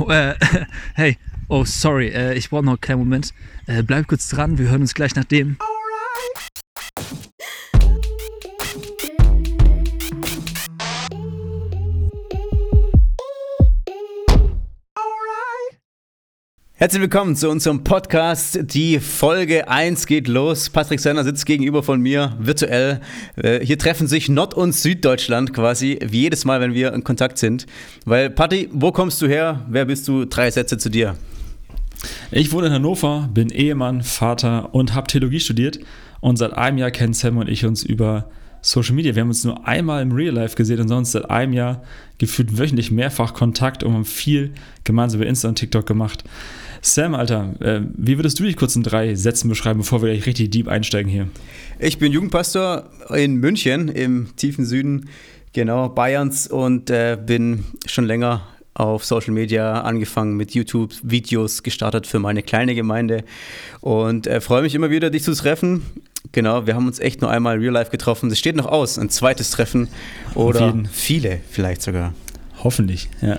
Oh, äh, hey, oh, sorry, äh, ich brauche noch einen kleinen Moment. Äh, bleib kurz dran, wir hören uns gleich nach dem. Herzlich willkommen zu unserem Podcast. Die Folge 1 geht los. Patrick Senner sitzt gegenüber von mir virtuell. Äh, hier treffen sich Nord- und Süddeutschland quasi, wie jedes Mal, wenn wir in Kontakt sind. Weil, Patti, wo kommst du her? Wer bist du? Drei Sätze zu dir. Ich wohne in Hannover, bin Ehemann, Vater und habe Theologie studiert. Und seit einem Jahr kennen Sam und ich uns über Social Media. Wir haben uns nur einmal im Real Life gesehen und sonst seit einem Jahr gefühlt wöchentlich mehrfach Kontakt und haben viel gemeinsam über Insta und TikTok gemacht. Sam, Alter, äh, wie würdest du dich kurz in drei Sätzen beschreiben, bevor wir gleich richtig deep einsteigen hier? Ich bin Jugendpastor in München im tiefen Süden, genau, Bayerns und äh, bin schon länger auf Social Media angefangen mit YouTube-Videos gestartet für meine kleine Gemeinde und äh, freue mich immer wieder, dich zu treffen. Genau, wir haben uns echt nur einmal real life getroffen. Es steht noch aus, ein zweites Treffen oder viele vielleicht sogar. Hoffentlich, ja.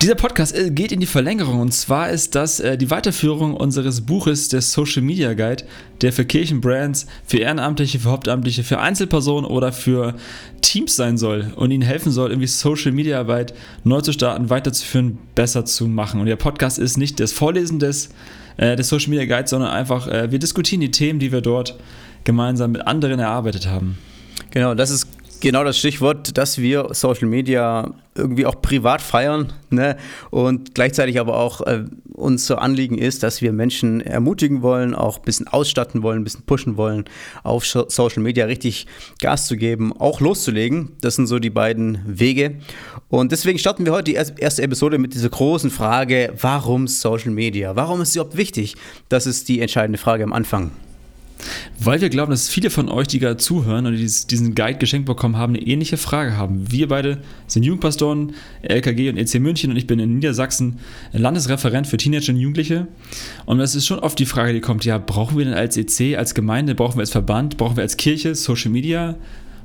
Dieser Podcast äh, geht in die Verlängerung und zwar ist das äh, die Weiterführung unseres Buches, der Social Media Guide, der für Kirchenbrands, für Ehrenamtliche, für Hauptamtliche, für Einzelpersonen oder für Teams sein soll und ihnen helfen soll, irgendwie Social Media Arbeit neu zu starten, weiterzuführen, besser zu machen. Und der Podcast ist nicht das Vorlesen des, äh, des Social Media Guides, sondern einfach, äh, wir diskutieren die Themen, die wir dort gemeinsam mit anderen erarbeitet haben. Genau, das ist genau das Stichwort, dass wir Social Media irgendwie auch privat feiern ne? und gleichzeitig aber auch äh, uns so Anliegen ist, dass wir Menschen ermutigen wollen, auch ein bisschen ausstatten wollen, ein bisschen pushen wollen, auf Social Media richtig Gas zu geben, auch loszulegen. Das sind so die beiden Wege. Und deswegen starten wir heute die erste Episode mit dieser großen Frage, warum Social Media? Warum ist es überhaupt wichtig? Das ist die entscheidende Frage am Anfang. Weil wir glauben, dass viele von euch, die gerade zuhören und diesen Guide geschenkt bekommen haben, eine ähnliche Frage haben. Wir beide sind Jugendpastoren, LKG und EC München und ich bin in Niedersachsen Landesreferent für Teenager und Jugendliche. Und es ist schon oft die Frage, die kommt, ja, brauchen wir denn als EC, als Gemeinde, brauchen wir als Verband, brauchen wir als Kirche Social Media?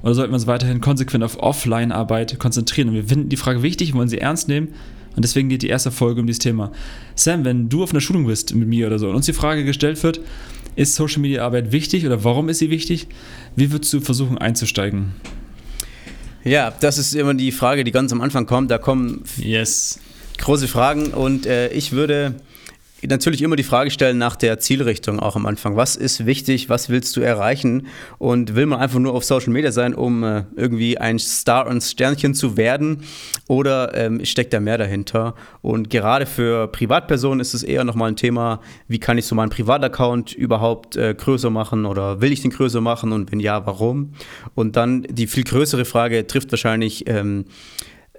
Oder sollten wir uns weiterhin konsequent auf Offline-Arbeit konzentrieren? Und wir finden die Frage wichtig, wollen sie ernst nehmen. Und deswegen geht die erste Folge um dieses Thema. Sam, wenn du auf einer Schulung bist mit mir oder so und uns die Frage gestellt wird, ist Social Media Arbeit wichtig oder warum ist sie wichtig? Wie würdest du versuchen einzusteigen? Ja, das ist immer die Frage, die ganz am Anfang kommt. Da kommen yes. große Fragen und äh, ich würde natürlich immer die Frage stellen nach der Zielrichtung auch am Anfang. Was ist wichtig? Was willst du erreichen? Und will man einfach nur auf Social Media sein, um äh, irgendwie ein Star und Sternchen zu werden? Oder ähm, steckt da mehr dahinter? Und gerade für Privatpersonen ist es eher nochmal ein Thema, wie kann ich so meinen Privataccount überhaupt äh, größer machen oder will ich den größer machen? Und wenn ja, warum? Und dann die viel größere Frage trifft wahrscheinlich ähm,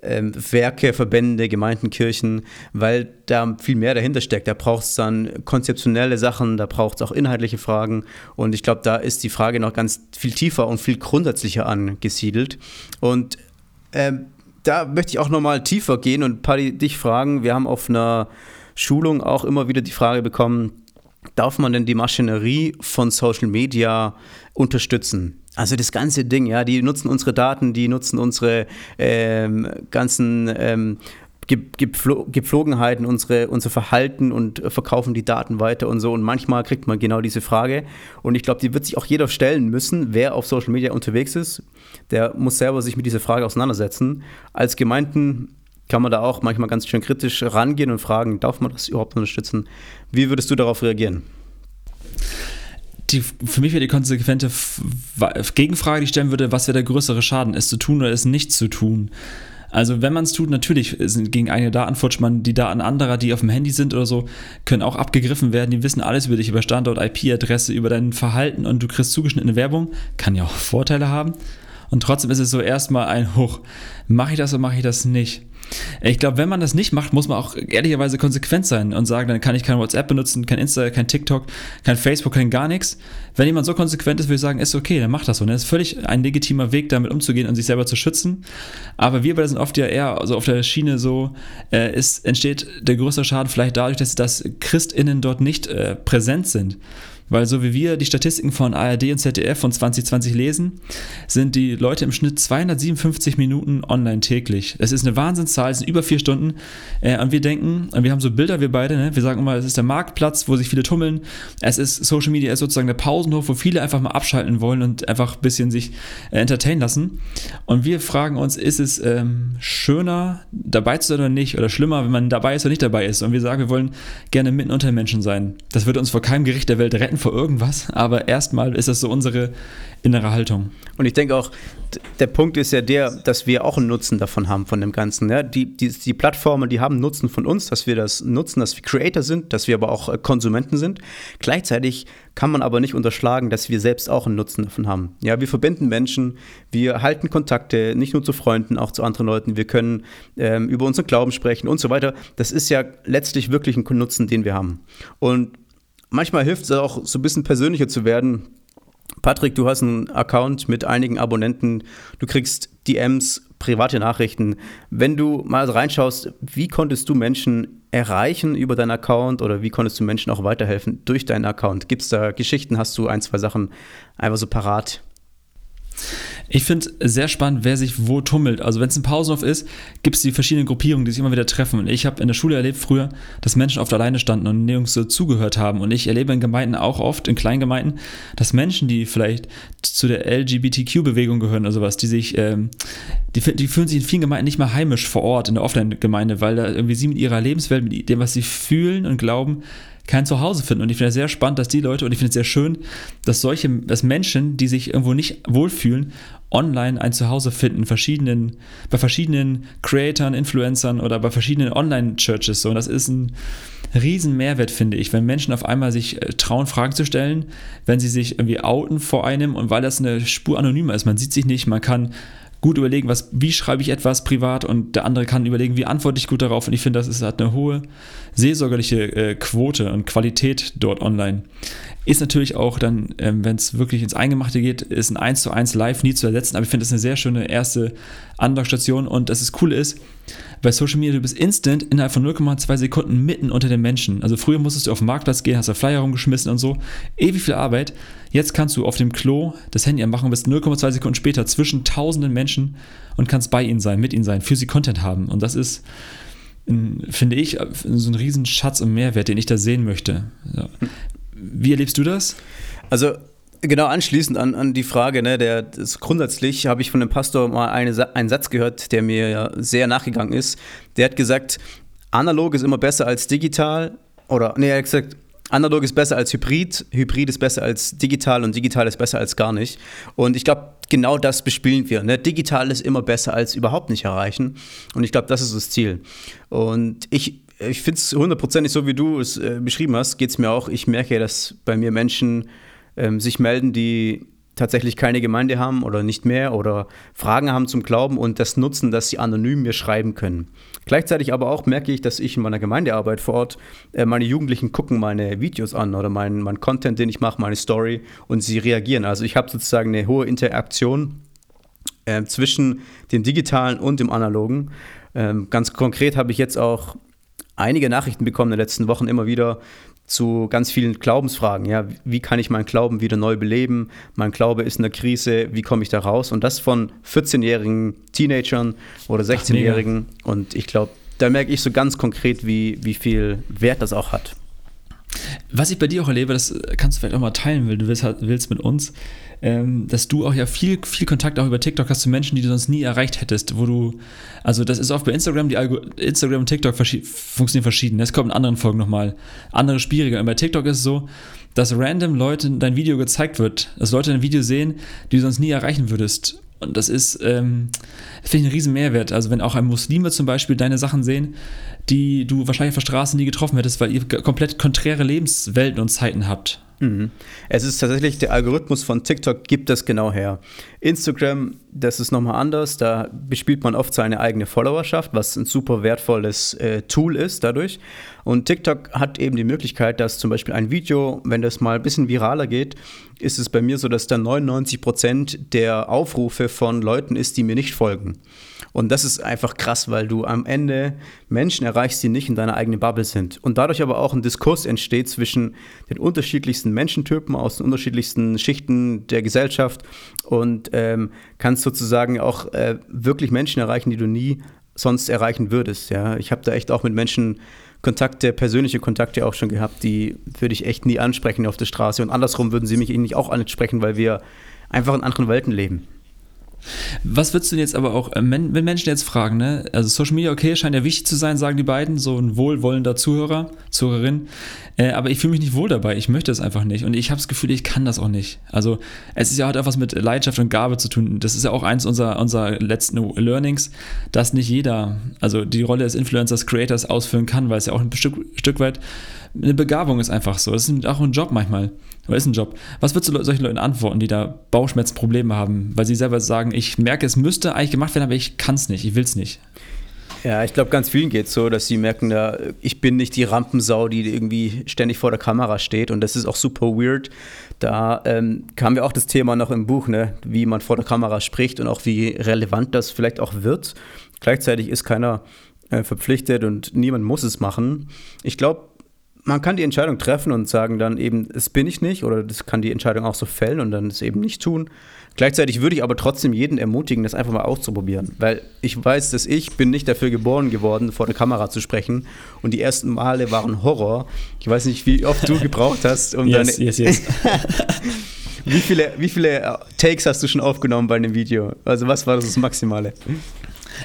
ähm, Werke, Verbände, Gemeinden, Kirchen, weil da viel mehr dahinter steckt. Da braucht es dann konzeptionelle Sachen, da braucht es auch inhaltliche Fragen. Und ich glaube, da ist die Frage noch ganz viel tiefer und viel grundsätzlicher angesiedelt. Und ähm, da möchte ich auch nochmal tiefer gehen und Paddy, dich fragen. Wir haben auf einer Schulung auch immer wieder die Frage bekommen, darf man denn die Maschinerie von Social Media unterstützen? Also das ganze Ding, ja, die nutzen unsere Daten, die nutzen unsere ähm, ganzen ähm, Gepflogenheiten, unsere, unser Verhalten und verkaufen die Daten weiter und so. Und manchmal kriegt man genau diese Frage. Und ich glaube, die wird sich auch jeder stellen müssen, wer auf Social Media unterwegs ist. Der muss selber sich mit dieser Frage auseinandersetzen. Als Gemeinden kann man da auch manchmal ganz schön kritisch rangehen und fragen, darf man das überhaupt unterstützen? Wie würdest du darauf reagieren? Die, für mich wäre die konsequente Gegenfrage, die ich stellen würde, was wäre der größere Schaden, es zu tun oder es nicht zu tun? Also wenn man es tut, natürlich sind gegen eigene Daten futscht man die Daten anderer, die auf dem Handy sind oder so, können auch abgegriffen werden. Die wissen alles über dich, über Standort, IP-Adresse, über dein Verhalten und du kriegst zugeschnittene Werbung. Kann ja auch Vorteile haben. Und trotzdem ist es so erstmal ein Hoch. Mache ich das oder mache ich das nicht? Ich glaube, wenn man das nicht macht, muss man auch ehrlicherweise konsequent sein und sagen, dann kann ich kein WhatsApp benutzen, kein Insta, kein TikTok, kein Facebook, kein gar nichts. Wenn jemand so konsequent ist, würde ich sagen, ist okay, dann macht das so. Das ist völlig ein legitimer Weg, damit umzugehen und sich selber zu schützen. Aber wir beide sind oft ja eher so auf der Schiene so, äh, es entsteht der größere Schaden vielleicht dadurch, dass, dass ChristInnen dort nicht äh, präsent sind. Weil so wie wir die Statistiken von ARD und ZDF von 2020 lesen, sind die Leute im Schnitt 257 Minuten online täglich. Das ist eine Wahnsinnszahl, es sind über vier Stunden. Äh, und wir denken, wir haben so Bilder, wir beide, ne? wir sagen immer, es ist der Marktplatz, wo sich viele tummeln. Es ist Social Media, ist sozusagen der Pausenhof, wo viele einfach mal abschalten wollen und einfach ein bisschen sich äh, entertainen lassen. Und wir fragen uns, ist es ähm, schöner, dabei zu sein oder nicht? Oder schlimmer, wenn man dabei ist oder nicht dabei ist? Und wir sagen, wir wollen gerne mitten unter den Menschen sein. Das wird uns vor keinem Gericht der Welt retten vor irgendwas, aber erstmal ist das so unsere innere Haltung. Und ich denke auch, der Punkt ist ja der, dass wir auch einen Nutzen davon haben, von dem Ganzen. Ja? Die, die, die Plattformen, die haben Nutzen von uns, dass wir das nutzen, dass wir Creator sind, dass wir aber auch äh, Konsumenten sind. Gleichzeitig kann man aber nicht unterschlagen, dass wir selbst auch einen Nutzen davon haben. Ja, wir verbinden Menschen, wir halten Kontakte, nicht nur zu Freunden, auch zu anderen Leuten. Wir können ähm, über unseren Glauben sprechen und so weiter. Das ist ja letztlich wirklich ein Nutzen, den wir haben. Und manchmal hilft es auch, so ein bisschen persönlicher zu werden Patrick, du hast einen Account mit einigen Abonnenten, du kriegst DMs, private Nachrichten. Wenn du mal reinschaust, wie konntest du Menschen erreichen über deinen Account oder wie konntest du Menschen auch weiterhelfen durch deinen Account? Gibt es da Geschichten? Hast du ein, zwei Sachen einfach so parat? Ich finde sehr spannend, wer sich wo tummelt. Also wenn es ein Pausenhof ist, gibt es die verschiedenen Gruppierungen, die sich immer wieder treffen. Und ich habe in der Schule erlebt früher, dass Menschen oft alleine standen und nirgends so zugehört haben. Und ich erlebe in Gemeinden auch oft, in Kleingemeinden, dass Menschen, die vielleicht zu der LGBTQ-Bewegung gehören oder sowas, die sich, ähm, die, die, fühlen sich in vielen Gemeinden nicht mehr heimisch vor Ort in der Offline-Gemeinde, weil da irgendwie sie mit ihrer Lebenswelt, mit dem, was sie fühlen und glauben, kein Zuhause finden. Und ich finde es sehr spannend, dass die Leute, und ich finde es sehr schön, dass solche, dass Menschen, die sich irgendwo nicht wohlfühlen, online ein Zuhause finden, verschiedenen, bei verschiedenen Creatoren, Influencern oder bei verschiedenen Online-Churches. So, und das ist ein riesen Mehrwert, finde ich, wenn Menschen auf einmal sich äh, trauen, Fragen zu stellen, wenn sie sich irgendwie outen vor einem und weil das eine Spur anonymer ist. Man sieht sich nicht, man kann gut überlegen, was, wie schreibe ich etwas privat und der andere kann überlegen, wie antworte ich gut darauf. Und ich finde, das ist, hat eine hohe seelsorgerliche äh, Quote und Qualität dort online. Ist natürlich auch dann, ähm, wenn es wirklich ins Eingemachte geht, ist ein 1 zu 1 live nie zu ersetzen. Aber ich finde, das ist eine sehr schöne erste Andockstation. Und das ist cool ist, bei Social Media, du bist instant innerhalb von 0,2 Sekunden mitten unter den Menschen. Also früher musstest du auf den Marktplatz gehen, hast da Flyer rumgeschmissen und so. Ewig viel Arbeit. Jetzt kannst du auf dem Klo das Handy anmachen und bist 0,2 Sekunden später zwischen tausenden Menschen und kannst bei ihnen sein, mit ihnen sein, für sie Content haben. Und das ist, finde ich, so ein riesen Schatz und Mehrwert, den ich da sehen möchte. Wie erlebst du das? Also Genau, anschließend an, an die Frage, ne, der, grundsätzlich habe ich von dem Pastor mal eine, einen Satz gehört, der mir ja sehr nachgegangen ist. Der hat gesagt, analog ist immer besser als digital. Oder, nee, er hat gesagt, analog ist besser als hybrid, hybrid ist besser als digital und digital ist besser als gar nicht. Und ich glaube, genau das bespielen wir. Ne? Digital ist immer besser als überhaupt nicht erreichen. Und ich glaube, das ist das Ziel. Und ich, ich finde es hundertprozentig so, wie du es äh, beschrieben hast, geht es mir auch. Ich merke, dass bei mir Menschen ähm, sich melden, die tatsächlich keine Gemeinde haben oder nicht mehr oder Fragen haben zum Glauben und das nutzen, dass sie anonym mir schreiben können. Gleichzeitig aber auch merke ich, dass ich in meiner Gemeindearbeit vor Ort, äh, meine Jugendlichen gucken meine Videos an oder meinen mein Content, den ich mache, meine Story und sie reagieren. Also ich habe sozusagen eine hohe Interaktion äh, zwischen dem digitalen und dem analogen. Ähm, ganz konkret habe ich jetzt auch einige Nachrichten bekommen in den letzten Wochen immer wieder zu ganz vielen Glaubensfragen. Ja, wie kann ich meinen Glauben wieder neu beleben? Mein Glaube ist in der Krise, wie komme ich da raus? Und das von 14-jährigen Teenagern oder 16-jährigen. Und ich glaube, da merke ich so ganz konkret, wie, wie viel Wert das auch hat. Was ich bei dir auch erlebe, das kannst du vielleicht auch mal teilen, weil du willst, willst mit uns, ähm, dass du auch ja viel, viel Kontakt auch über TikTok hast zu Menschen, die du sonst nie erreicht hättest, wo du, also das ist oft bei Instagram, die Algo Instagram und TikTok funktionieren verschieden. Das kommt in anderen Folgen nochmal. Andere schwieriger. Und bei TikTok ist es so, dass random Leuten dein Video gezeigt wird, dass Leute dein Video sehen, die du sonst nie erreichen würdest. Und das ist, ähm, finde ich, ein riesen Mehrwert. Also wenn auch ein Muslime zum Beispiel deine Sachen sehen, die du wahrscheinlich auf der Straße nie getroffen hättest, weil ihr komplett konträre Lebenswelten und Zeiten habt. Mhm. Es ist tatsächlich, der Algorithmus von TikTok gibt das genau her. Instagram, das ist nochmal anders. Da bespielt man oft seine eigene Followerschaft, was ein super wertvolles äh, Tool ist dadurch. Und TikTok hat eben die Möglichkeit, dass zum Beispiel ein Video, wenn das mal ein bisschen viraler geht, ist es bei mir so, dass dann 99 Prozent der Aufrufe von Leuten ist, die mir nicht folgen. Und das ist einfach krass, weil du am Ende Menschen erreichst, die nicht in deiner eigenen Bubble sind. Und dadurch aber auch ein Diskurs entsteht zwischen den unterschiedlichsten Menschentypen aus den unterschiedlichsten Schichten der Gesellschaft und ähm, kannst sozusagen auch äh, wirklich Menschen erreichen, die du nie sonst erreichen würdest. Ja? Ich habe da echt auch mit Menschen Kontakte, persönliche Kontakte auch schon gehabt, die würde ich echt nie ansprechen auf der Straße. Und andersrum würden sie mich nicht auch ansprechen, weil wir einfach in anderen Welten leben. Was würdest du jetzt aber auch, äh, wenn Menschen jetzt fragen, ne? Also Social Media, okay, scheint ja wichtig zu sein, sagen die beiden, so ein wohlwollender Zuhörer, Zuhörerin. Äh, aber ich fühle mich nicht wohl dabei, ich möchte es einfach nicht. Und ich habe das Gefühl, ich kann das auch nicht. Also es ist ja halt auch was mit Leidenschaft und Gabe zu tun. Das ist ja auch eins unserer, unserer letzten Learnings, dass nicht jeder, also die Rolle des Influencers, Creators ausfüllen kann, weil es ja auch ein Stück, Stück weit eine Begabung ist einfach so. Das ist auch ein Job manchmal. Oder ist ein Job. Was würdest du solchen Leuten antworten, die da Bauchschmerzenprobleme haben, weil sie selber sagen, ich merke, es müsste eigentlich gemacht werden, aber ich kann es nicht, ich will es nicht? Ja, ich glaube, ganz vielen geht es so, dass sie merken, da, ich bin nicht die Rampensau, die irgendwie ständig vor der Kamera steht. Und das ist auch super weird. Da ähm, kam ja auch das Thema noch im Buch, ne, wie man vor der Kamera spricht und auch wie relevant das vielleicht auch wird. Gleichzeitig ist keiner äh, verpflichtet und niemand muss es machen. Ich glaube, man kann die Entscheidung treffen und sagen dann eben, es bin ich nicht, oder das kann die Entscheidung auch so fällen und dann es eben nicht tun. Gleichzeitig würde ich aber trotzdem jeden ermutigen, das einfach mal auszuprobieren, weil ich weiß, dass ich bin nicht dafür geboren geworden, vor der Kamera zu sprechen und die ersten Male waren Horror. Ich weiß nicht, wie oft du gebraucht hast, um yes, deine... Yes, yes. wie, viele, wie viele Takes hast du schon aufgenommen bei einem Video? Also was war das Maximale?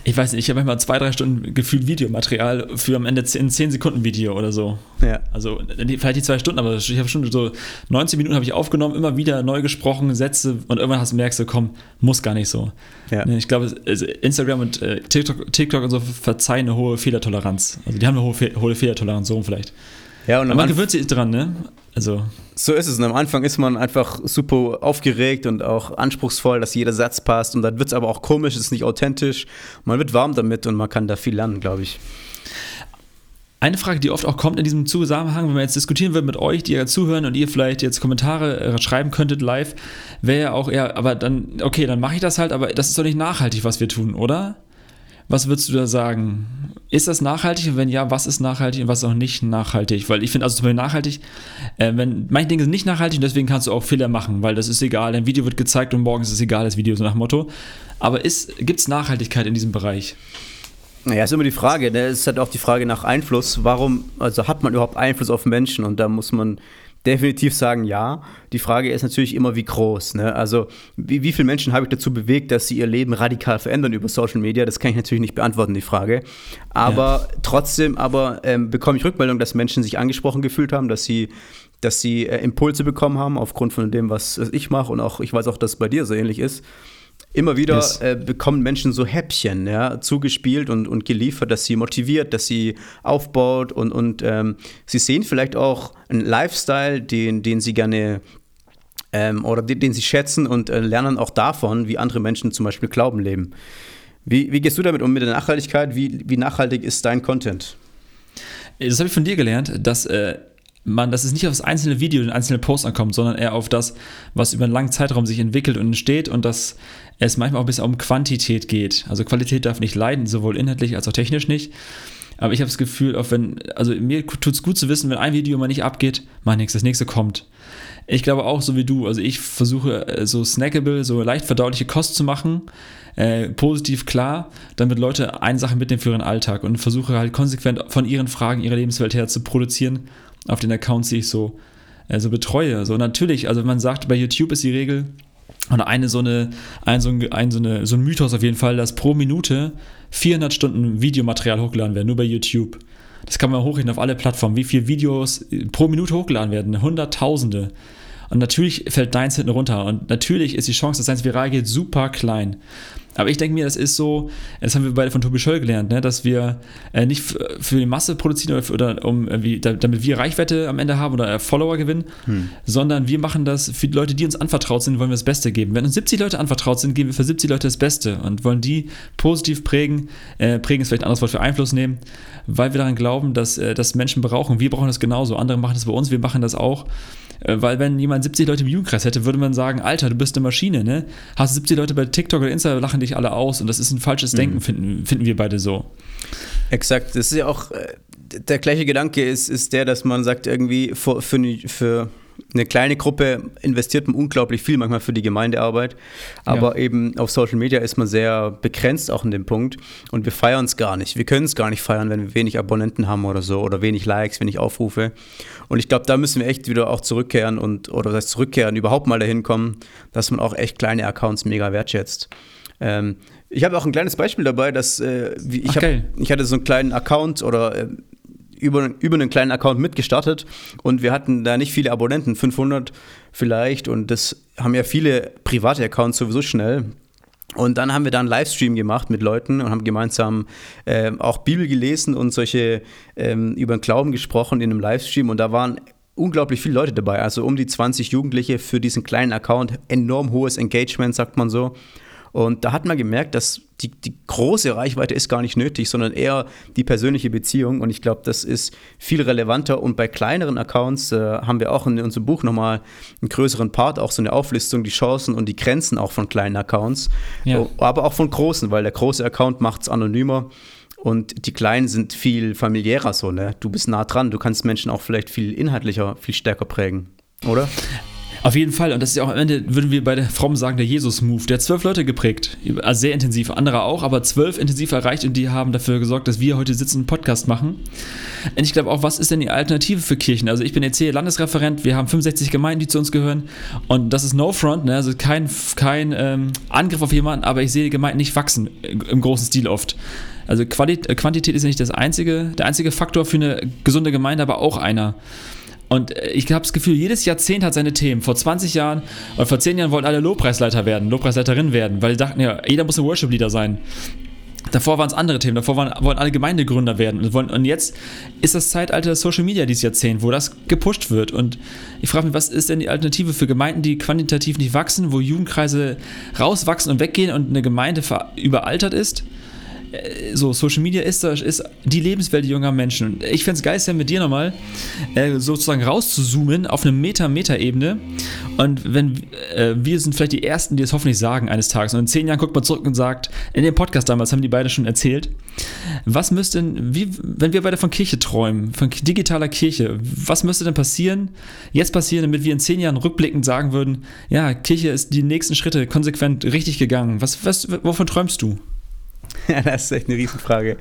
Ich weiß nicht, ich habe manchmal zwei, drei Stunden gefühlt Videomaterial für am Ende ein 10 Sekunden Video oder so. Ja. Also vielleicht die zwei Stunden, aber ich habe schon so 19 Minuten habe ich aufgenommen, immer wieder neu gesprochen, Sätze und irgendwann hast du merkst du, komm, muss gar nicht so. Ja. Ich glaube, also Instagram und äh, TikTok, TikTok und so verzeihen eine hohe Fehlertoleranz. Also die haben eine hohe, hohe Fehlertoleranz, so vielleicht. Ja, und man gewöhnt sich dran, ne? Also. So ist es. Und am Anfang ist man einfach super aufgeregt und auch anspruchsvoll, dass jeder Satz passt. Und dann wird es aber auch komisch, es ist nicht authentisch. Man wird warm damit und man kann da viel lernen, glaube ich. Eine Frage, die oft auch kommt in diesem Zusammenhang, wenn wir jetzt diskutieren würden mit euch, die ja zuhören und ihr vielleicht jetzt Kommentare äh, schreiben könntet live, wäre ja auch eher, aber dann, okay, dann mache ich das halt, aber das ist doch nicht nachhaltig, was wir tun, oder? Was würdest du da sagen? Ist das nachhaltig? Und wenn ja, was ist nachhaltig und was ist auch nicht nachhaltig? Weil ich finde, also zum Beispiel nachhaltig, äh, wenn manche Dinge sind nicht nachhaltig und deswegen kannst du auch Fehler machen, weil das ist egal. Ein Video wird gezeigt und morgens ist es egal, das Video, so nach Motto. Aber gibt es Nachhaltigkeit in diesem Bereich? Naja, ist immer die Frage. Ne? Es ist halt auch die Frage nach Einfluss. Warum, also hat man überhaupt Einfluss auf Menschen? Und da muss man definitiv sagen, ja. Die Frage ist natürlich immer, wie groß. Ne? Also, wie, wie viele Menschen habe ich dazu bewegt, dass sie ihr Leben radikal verändern über Social Media? Das kann ich natürlich nicht beantworten, die Frage. Aber ja. trotzdem aber ähm, bekomme ich Rückmeldung, dass Menschen sich angesprochen gefühlt haben, dass sie dass sie äh, Impulse bekommen haben aufgrund von dem, was, was ich mache und auch ich weiß auch, dass es bei dir so ähnlich ist. Immer wieder yes. äh, bekommen Menschen so Häppchen ja, zugespielt und, und geliefert, dass sie motiviert, dass sie aufbaut und, und ähm, sie sehen vielleicht auch einen Lifestyle, den, den sie gerne ähm, oder den, den, sie schätzen und äh, lernen auch davon, wie andere Menschen zum Beispiel Glauben leben. Wie, wie gehst du damit um mit der Nachhaltigkeit? Wie, wie nachhaltig ist dein Content? Das habe ich von dir gelernt, dass äh, man, dass es nicht auf das einzelne Video, den einzelnen Post ankommt, sondern eher auf das, was über einen langen Zeitraum sich entwickelt und entsteht und dass es manchmal auch ein bisschen um Quantität geht. Also Qualität darf nicht leiden, sowohl inhaltlich als auch technisch nicht. Aber ich habe das Gefühl, auch wenn, also mir tut es gut zu wissen, wenn ein Video mal nicht abgeht, mal nichts, das nächste kommt. Ich glaube auch, so wie du, also ich versuche äh, so snackable, so leicht verdauliche Kost zu machen, äh, positiv klar, damit Leute eine Sache mitnehmen für ihren Alltag und versuche halt konsequent von ihren Fragen ihre Lebenswelt her zu produzieren auf den Accounts, die ich so, äh, so betreue. So natürlich, also wenn man sagt, bei YouTube ist die Regel, oder eine so eine, ein so ein so eine, so ein Mythos auf jeden Fall, dass pro Minute 400 Stunden Videomaterial hochgeladen werden, nur bei YouTube. Das kann man hochrechnen auf alle Plattformen, wie viele Videos pro Minute hochgeladen werden, Hunderttausende. Und natürlich fällt deins hinten runter. Und natürlich ist die Chance, dass deins viral geht, super klein. Aber ich denke mir, das ist so, das haben wir beide von Tobi Scholl gelernt, ne, dass wir äh, nicht für die Masse produzieren oder, für, oder um irgendwie, damit wir Reichweite am Ende haben oder äh, Follower gewinnen, hm. sondern wir machen das für die Leute, die uns anvertraut sind, wollen wir das Beste geben. Wenn uns 70 Leute anvertraut sind, geben wir für 70 Leute das Beste und wollen die positiv prägen. Äh, prägen ist vielleicht ein anderes Wort für Einfluss nehmen, weil wir daran glauben, dass äh, das Menschen brauchen. Wir brauchen das genauso. Andere machen das bei uns, wir machen das auch. Äh, weil wenn jemand 70 Leute im Jugendkreis hätte, würde man sagen, Alter, du bist eine Maschine, ne? Hast 70 Leute bei TikTok oder Insta, lachen dich alle aus und das ist ein falsches Denken, mhm. finden, finden wir beide so. Exakt, das ist ja auch, äh, der gleiche Gedanke ist, ist der, dass man sagt, irgendwie für, für, für eine kleine Gruppe investiert man unglaublich viel manchmal für die Gemeindearbeit, aber ja. eben auf Social Media ist man sehr begrenzt auch in dem Punkt und wir feiern es gar nicht. Wir können es gar nicht feiern, wenn wir wenig Abonnenten haben oder so oder wenig Likes, wenig Aufrufe. Und ich glaube, da müssen wir echt wieder auch zurückkehren und oder das heißt zurückkehren, überhaupt mal dahin kommen, dass man auch echt kleine Accounts mega wertschätzt. Ähm, ich habe auch ein kleines Beispiel dabei, dass äh, ich, hab, ich hatte so einen kleinen Account oder äh, über, über einen kleinen Account mitgestartet und wir hatten da nicht viele Abonnenten, 500 vielleicht und das haben ja viele private Accounts sowieso schnell. Und dann haben wir da einen Livestream gemacht mit Leuten und haben gemeinsam äh, auch Bibel gelesen und solche ähm, über den Glauben gesprochen in einem Livestream und da waren unglaublich viele Leute dabei, also um die 20 Jugendliche für diesen kleinen Account, enorm hohes Engagement, sagt man so. Und da hat man gemerkt, dass die, die große Reichweite ist gar nicht nötig, sondern eher die persönliche Beziehung. Und ich glaube, das ist viel relevanter. Und bei kleineren Accounts äh, haben wir auch in unserem Buch nochmal einen größeren Part, auch so eine Auflistung, die Chancen und die Grenzen auch von kleinen Accounts, ja. aber auch von großen, weil der große Account macht es anonymer. Und die Kleinen sind viel familiärer so, ne? Du bist nah dran, du kannst Menschen auch vielleicht viel inhaltlicher, viel stärker prägen, oder? Auf jeden Fall, und das ist ja auch am Ende, würden wir bei der Fromm sagen, der Jesus-Move. Der hat zwölf Leute geprägt, also sehr intensiv, andere auch, aber zwölf intensiv erreicht und die haben dafür gesorgt, dass wir heute sitzen und einen Podcast machen. Und ich glaube auch, was ist denn die Alternative für Kirchen? Also ich bin jetzt hier Landesreferent, wir haben 65 Gemeinden, die zu uns gehören und das ist No Front, ne? also kein, kein ähm, Angriff auf jemanden, aber ich sehe die Gemeinden nicht wachsen im großen Stil oft. Also Qualität, Quantität ist ja nicht das einzige, der einzige Faktor für eine gesunde Gemeinde, aber auch einer. Und äh, ich habe das Gefühl, jedes Jahrzehnt hat seine Themen. Vor 20 Jahren oder vor 10 Jahren wollten alle Lobpreisleiter werden, Lobpreisleiterin werden, weil die dachten, ja, jeder muss ein Worship-Leader sein. Davor waren es andere Themen, davor waren, wollten alle Gemeindegründer werden. Und jetzt ist das Zeitalter Social Media dieses Jahrzehnt, wo das gepusht wird. Und ich frage mich, was ist denn die Alternative für Gemeinden, die quantitativ nicht wachsen, wo Jugendkreise rauswachsen und weggehen und eine Gemeinde überaltert ist? Äh, so, Social Media ist, ist die Lebenswelt junger Menschen. Und ich fände es geil, Sam, mit dir nochmal äh, sozusagen rauszuzoomen auf eine Meta-Meta-Ebene. Und wenn äh, wir sind vielleicht die Ersten, die es hoffentlich sagen eines Tages. Und in zehn Jahren guckt man zurück und sagt, in dem Podcast damals haben die beide schon erzählt, was müsste denn, wie, wenn wir beide von Kirche träumen, von digitaler Kirche, was müsste denn passieren, jetzt passieren, damit wir in zehn Jahren rückblickend sagen würden, ja, Kirche ist die nächsten Schritte konsequent richtig gegangen. Was, was, wovon träumst du? Ja, das ist echt eine Riesenfrage.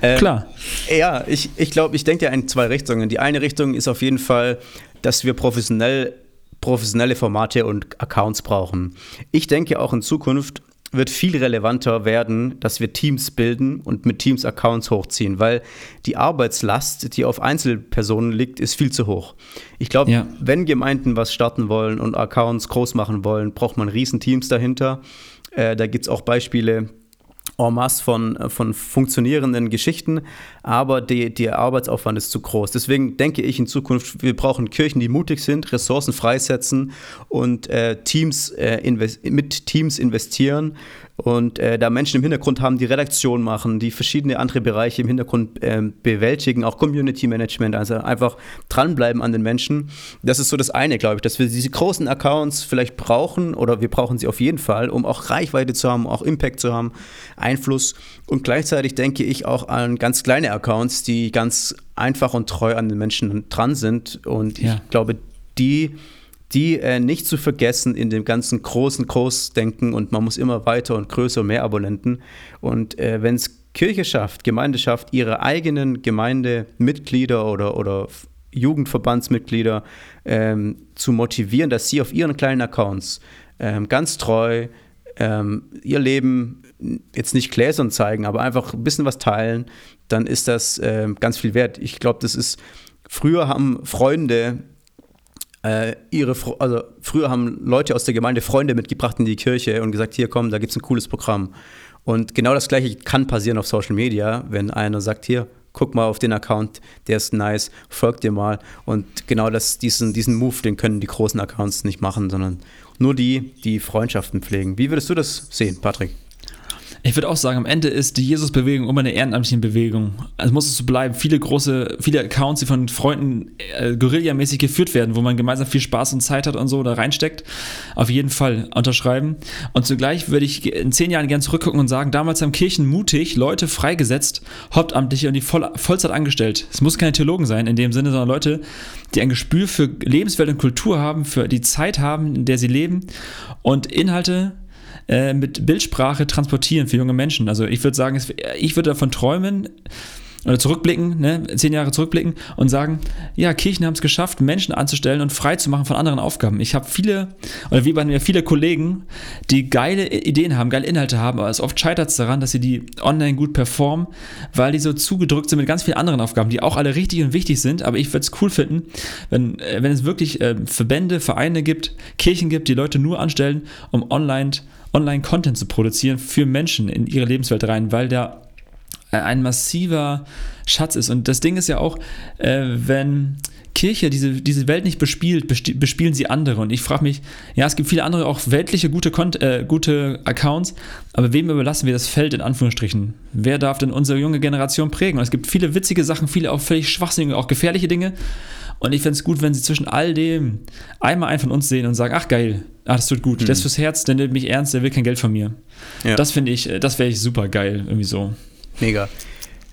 Ähm, Klar. Ja, ich, ich glaube, ich denke ja in zwei Richtungen. Die eine Richtung ist auf jeden Fall, dass wir professionell, professionelle Formate und Accounts brauchen. Ich denke auch in Zukunft wird viel relevanter werden, dass wir Teams bilden und mit Teams Accounts hochziehen, weil die Arbeitslast, die auf Einzelpersonen liegt, ist viel zu hoch. Ich glaube, ja. wenn Gemeinden was starten wollen und Accounts groß machen wollen, braucht man Riesenteams dahinter. Äh, da gibt es auch Beispiele, en masse von, von funktionierenden Geschichten, aber die, der Arbeitsaufwand ist zu groß. Deswegen denke ich in Zukunft, wir brauchen Kirchen, die mutig sind, Ressourcen freisetzen und äh, Teams äh, mit Teams investieren und äh, da Menschen im Hintergrund haben, die Redaktion machen, die verschiedene andere Bereiche im Hintergrund äh, bewältigen, auch Community Management, also einfach dranbleiben an den Menschen. Das ist so das eine, glaube ich, dass wir diese großen Accounts vielleicht brauchen oder wir brauchen sie auf jeden Fall, um auch Reichweite zu haben, auch Impact zu haben, Einfluss. Und gleichzeitig denke ich auch an ganz kleine Accounts, die ganz einfach und treu an den Menschen dran sind. Und ja. ich glaube, die die äh, nicht zu vergessen in dem ganzen großen Großdenken und man muss immer weiter und größer und mehr Abonnenten. Und äh, wenn es Kirche schafft, Gemeinde schafft, ihre eigenen Gemeindemitglieder oder, oder Jugendverbandsmitglieder ähm, zu motivieren, dass sie auf ihren kleinen Accounts ähm, ganz treu ähm, ihr Leben jetzt nicht gläsern zeigen, aber einfach ein bisschen was teilen, dann ist das ähm, ganz viel wert. Ich glaube, das ist, früher haben Freunde äh, ihre, also früher haben Leute aus der Gemeinde Freunde mitgebracht in die Kirche und gesagt, hier komm, da gibt es ein cooles Programm. Und genau das gleiche kann passieren auf Social Media, wenn einer sagt, hier, guck mal auf den Account, der ist nice, folgt dir mal. Und genau das, diesen, diesen Move, den können die großen Accounts nicht machen, sondern nur die, die Freundschaften pflegen. Wie würdest du das sehen, Patrick? Ich würde auch sagen, am Ende ist die Jesus-Bewegung immer eine ehrenamtliche Bewegung. Also muss es so bleiben. Viele große, viele Accounts, die von Freunden äh, guerillamäßig geführt werden, wo man gemeinsam viel Spaß und Zeit hat und so da reinsteckt, auf jeden Fall unterschreiben. Und zugleich würde ich in zehn Jahren gerne zurückgucken und sagen, damals haben Kirchen mutig Leute freigesetzt, Hauptamtliche und die Voll Vollzeit angestellt. Es muss keine Theologen sein in dem Sinne, sondern Leute, die ein Gespür für Lebenswelt und Kultur haben, für die Zeit haben, in der sie leben und Inhalte äh, mit Bildsprache transportieren für junge Menschen. Also ich würde sagen, ich würde davon träumen, oder zurückblicken, ne, zehn Jahre zurückblicken und sagen, ja, Kirchen haben es geschafft, Menschen anzustellen und frei zu machen von anderen Aufgaben. Ich habe viele, oder wie bei mir, viele Kollegen, die geile Ideen haben, geile Inhalte haben, aber es oft scheitert es daran, dass sie die online gut performen, weil die so zugedrückt sind mit ganz vielen anderen Aufgaben, die auch alle richtig und wichtig sind, aber ich würde es cool finden, wenn, äh, wenn es wirklich äh, Verbände, Vereine gibt, Kirchen gibt, die Leute nur anstellen, um online Online-Content zu produzieren für Menschen in ihre Lebenswelt rein, weil der äh, ein massiver Schatz ist. Und das Ding ist ja auch, äh, wenn Kirche diese, diese Welt nicht bespielt, bespielen sie andere. Und ich frage mich, ja, es gibt viele andere auch weltliche gute, äh, gute Accounts, aber wem überlassen wir das Feld in Anführungsstrichen? Wer darf denn unsere junge Generation prägen? Und es gibt viele witzige Sachen, viele auch völlig schwachsinnige, auch gefährliche Dinge. Und ich fände es gut, wenn sie zwischen all dem einmal einen von uns sehen und sagen, ach geil, ach, das tut gut, mhm. das fürs Herz, der nimmt mich ernst, der will kein Geld von mir. Ja. Das finde ich, das wäre ich super geil, irgendwie so. Mega.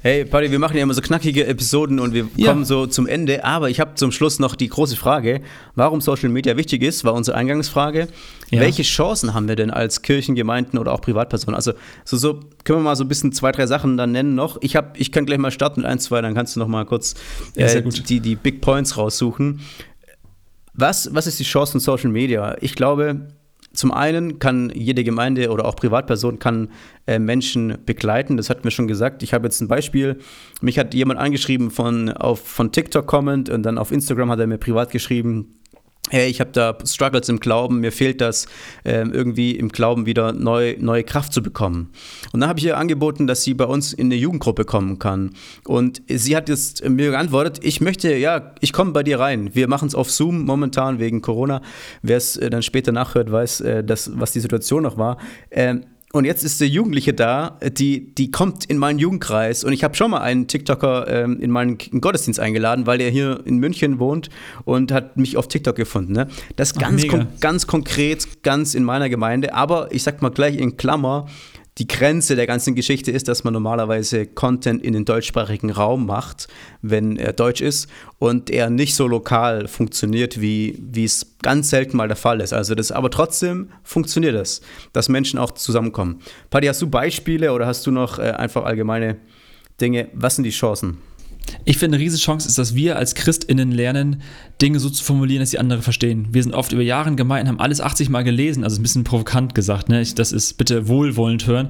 Hey, Paddy, wir machen ja immer so knackige Episoden und wir ja. kommen so zum Ende. Aber ich habe zum Schluss noch die große Frage, warum Social Media wichtig ist, war unsere Eingangsfrage. Ja. Welche Chancen haben wir denn als Kirchengemeinden oder auch Privatpersonen? Also so, so können wir mal so ein bisschen zwei, drei Sachen dann nennen noch. Ich, hab, ich kann gleich mal starten mit ein, zwei, dann kannst du noch mal kurz äh, die, die Big Points raussuchen. Was, was ist die Chance von Social Media? Ich glaube, zum einen kann jede Gemeinde oder auch Privatperson kann äh, Menschen begleiten. Das hatten wir schon gesagt. Ich habe jetzt ein Beispiel. Mich hat jemand angeschrieben von, auf, von TikTok Comment und dann auf Instagram hat er mir privat geschrieben, hey, ich habe da Struggles im Glauben, mir fehlt das, äh, irgendwie im Glauben wieder neu, neue Kraft zu bekommen. Und dann habe ich ihr angeboten, dass sie bei uns in eine Jugendgruppe kommen kann. Und sie hat jetzt mir geantwortet, ich möchte, ja, ich komme bei dir rein. Wir machen es auf Zoom momentan wegen Corona. Wer es äh, dann später nachhört, weiß, äh, dass, was die Situation noch war. Ähm, und jetzt ist der Jugendliche da, die, die kommt in meinen Jugendkreis. Und ich habe schon mal einen TikToker ähm, in meinen Gottesdienst eingeladen, weil der hier in München wohnt und hat mich auf TikTok gefunden. Ne? Das ist ganz, kon ganz konkret, ganz in meiner Gemeinde. Aber ich sag mal gleich in Klammer, die Grenze der ganzen Geschichte ist, dass man normalerweise Content in den deutschsprachigen Raum macht, wenn er deutsch ist und er nicht so lokal funktioniert, wie, wie es ganz selten mal der Fall ist. Also das, aber trotzdem funktioniert das, dass Menschen auch zusammenkommen. Paddy, hast du Beispiele oder hast du noch äh, einfach allgemeine Dinge? Was sind die Chancen? Ich finde, eine Riesenchance ist, dass wir als ChristInnen lernen, Dinge so zu formulieren, dass die andere verstehen. Wir sind oft über Jahre gemeint, haben alles 80 Mal gelesen, also ein bisschen provokant gesagt, ne? Ich, das ist bitte wohlwollend hören.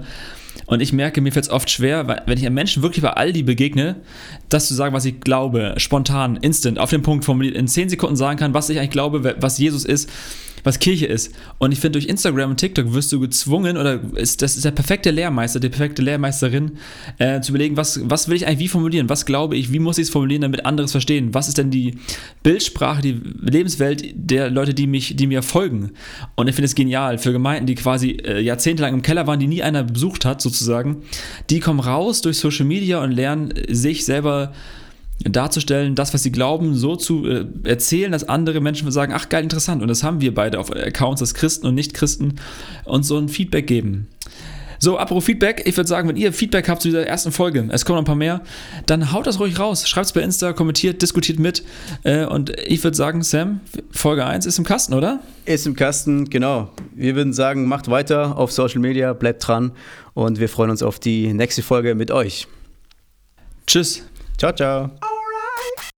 Und ich merke, mir fällt es oft schwer, weil, wenn ich einem Menschen wirklich bei Aldi begegne, das zu sagen, was ich glaube, spontan, instant, auf den Punkt formuliert, in 10 Sekunden sagen kann, was ich eigentlich glaube, was Jesus ist was Kirche ist. Und ich finde, durch Instagram und TikTok wirst du gezwungen, oder ist, das ist der perfekte Lehrmeister, die perfekte Lehrmeisterin, äh, zu überlegen, was, was will ich eigentlich wie formulieren, was glaube ich, wie muss ich es formulieren, damit andere es verstehen. Was ist denn die Bildsprache, die Lebenswelt der Leute, die, mich, die mir folgen? Und ich finde es genial für Gemeinden, die quasi äh, jahrzehntelang im Keller waren, die nie einer besucht hat, sozusagen. Die kommen raus durch Social Media und lernen sich selber darzustellen, das, was sie glauben, so zu äh, erzählen, dass andere Menschen sagen, ach geil, interessant. Und das haben wir beide auf Accounts, als Christen und Nicht-Christen, uns so ein Feedback geben. So, apropos Feedback, ich würde sagen, wenn ihr Feedback habt zu dieser ersten Folge, es kommen noch ein paar mehr, dann haut das ruhig raus. Schreibt es bei Insta, kommentiert, diskutiert mit. Äh, und ich würde sagen, Sam, Folge 1 ist im Kasten, oder? Ist im Kasten, genau. Wir würden sagen, macht weiter auf Social Media, bleibt dran und wir freuen uns auf die nächste Folge mit euch. Tschüss. Ciao, ciao.